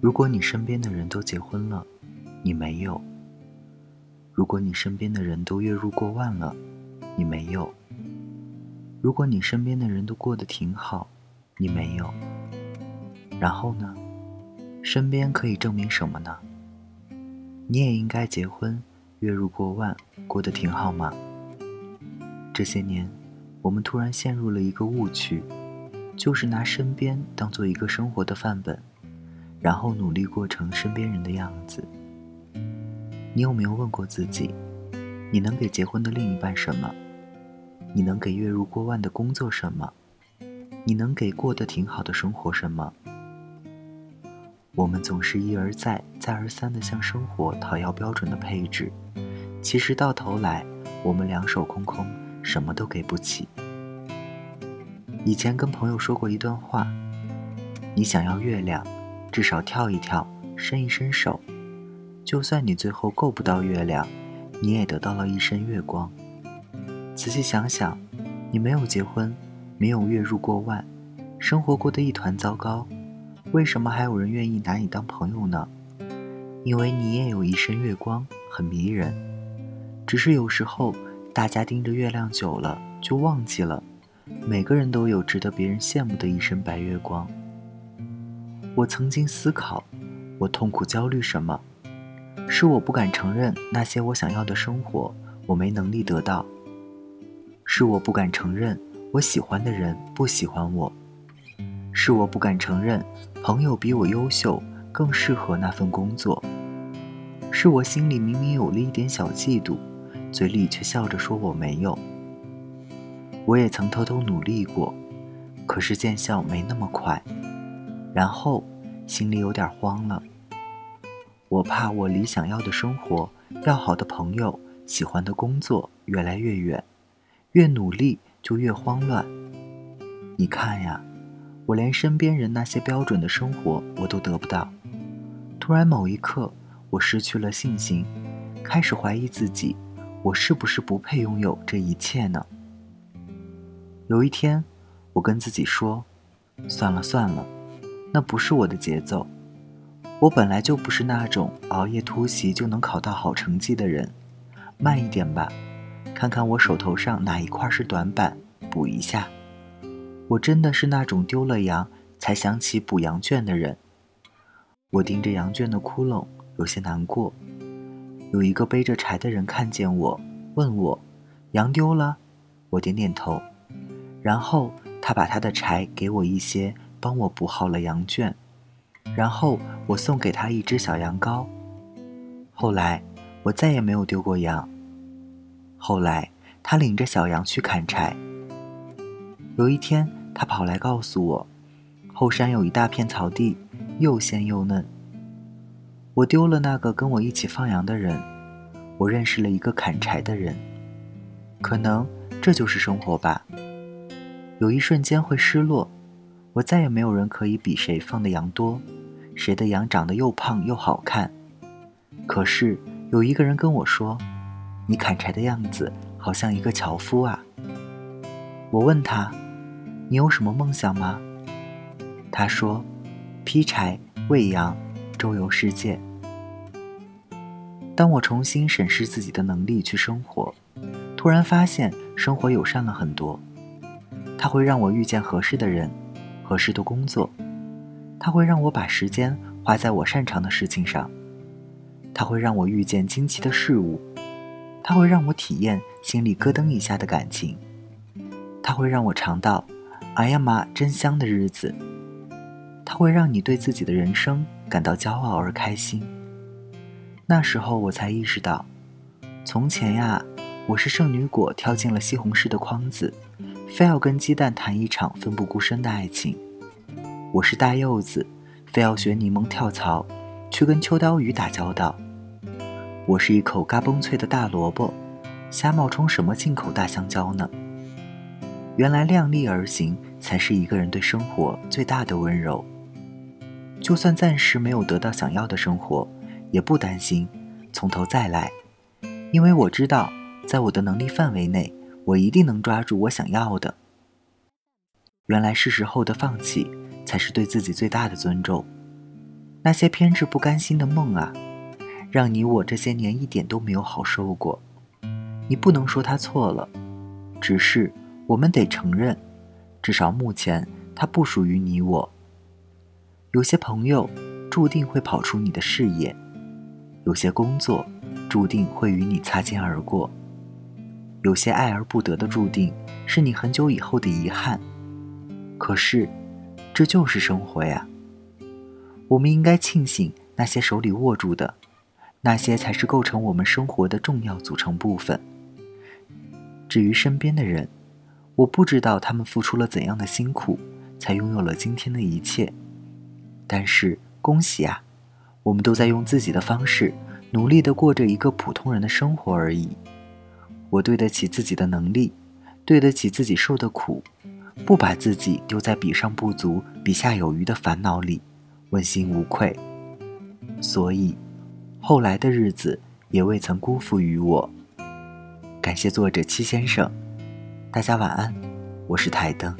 如果你身边的人都结婚了，你没有；如果你身边的人都月入过万了，你没有；如果你身边的人都过得挺好，你没有。然后呢？身边可以证明什么呢？你也应该结婚，月入过万，过得挺好吗？这些年，我们突然陷入了一个误区，就是拿身边当做一个生活的范本。然后努力过成身边人的样子。你有没有问过自己，你能给结婚的另一半什么？你能给月入过万的工作什么？你能给过得挺好的生活什么？我们总是一而再、再而三地向生活讨要标准的配置，其实到头来，我们两手空空，什么都给不起。以前跟朋友说过一段话：你想要月亮。至少跳一跳，伸一伸手，就算你最后够不到月亮，你也得到了一身月光。仔细想想，你没有结婚，没有月入过万，生活过得一团糟糕，为什么还有人愿意拿你当朋友呢？因为你也有一身月光，很迷人。只是有时候，大家盯着月亮久了，就忘记了，每个人都有值得别人羡慕的一身白月光。我曾经思考，我痛苦焦虑什么？是我不敢承认那些我想要的生活我没能力得到。是我不敢承认我喜欢的人不喜欢我。是我不敢承认朋友比我优秀，更适合那份工作。是我心里明明有了一点小嫉妒，嘴里却笑着说我没有。我也曾偷偷努力过，可是见效没那么快。然后，心里有点慌了。我怕我离想要的生活、要好的朋友、喜欢的工作越来越远，越努力就越慌乱。你看呀，我连身边人那些标准的生活我都得不到。突然某一刻，我失去了信心，开始怀疑自己：我是不是不配拥有这一切呢？有一天，我跟自己说：“算了算了。”那不是我的节奏，我本来就不是那种熬夜突袭就能考到好成绩的人，慢一点吧，看看我手头上哪一块是短板，补一下。我真的是那种丢了羊才想起补羊圈的人。我盯着羊圈的窟窿，有些难过。有一个背着柴的人看见我，问我：“羊丢了？”我点点头，然后他把他的柴给我一些。帮我补好了羊圈，然后我送给他一只小羊羔。后来我再也没有丢过羊。后来他领着小羊去砍柴。有一天他跑来告诉我，后山有一大片草地，又鲜又嫩。我丢了那个跟我一起放羊的人，我认识了一个砍柴的人。可能这就是生活吧。有一瞬间会失落。我再也没有人可以比谁放的羊多，谁的羊长得又胖又好看。可是有一个人跟我说：“你砍柴的样子好像一个樵夫啊。”我问他：“你有什么梦想吗？”他说：“劈柴、喂羊、周游世界。”当我重新审视自己的能力去生活，突然发现生活友善了很多，它会让我遇见合适的人。合适的工作，它会让我把时间花在我擅长的事情上；它会让我遇见惊奇的事物；它会让我体验心里咯噔一下的感情；它会让我尝到“哎呀妈，真香”的日子；它会让你对自己的人生感到骄傲而开心。那时候我才意识到，从前呀，我是圣女果跳进了西红柿的筐子。非要跟鸡蛋谈一场奋不顾身的爱情，我是大柚子，非要学柠檬跳槽，去跟秋刀鱼打交道。我是一口嘎嘣脆的大萝卜，瞎冒充什么进口大香蕉呢？原来量力而行才是一个人对生活最大的温柔。就算暂时没有得到想要的生活，也不担心，从头再来，因为我知道，在我的能力范围内。我一定能抓住我想要的。原来是时候的放弃，才是对自己最大的尊重。那些偏执不甘心的梦啊，让你我这些年一点都没有好受过。你不能说他错了，只是我们得承认，至少目前他不属于你我。有些朋友注定会跑出你的视野，有些工作注定会与你擦肩而过，有些爱而不得的注定是你很久以后的遗憾。可是，这就是生活呀。我们应该庆幸那些手里握住的，那些才是构成我们生活的重要组成部分。至于身边的人，我不知道他们付出了怎样的辛苦，才拥有了今天的一切。但是恭喜啊，我们都在用自己的方式，努力的过着一个普通人的生活而已。我对得起自己的能力，对得起自己受的苦，不把自己丢在比上不足、比下有余的烦恼里，问心无愧。所以，后来的日子也未曾辜负于我。感谢作者七先生，大家晚安，我是台灯。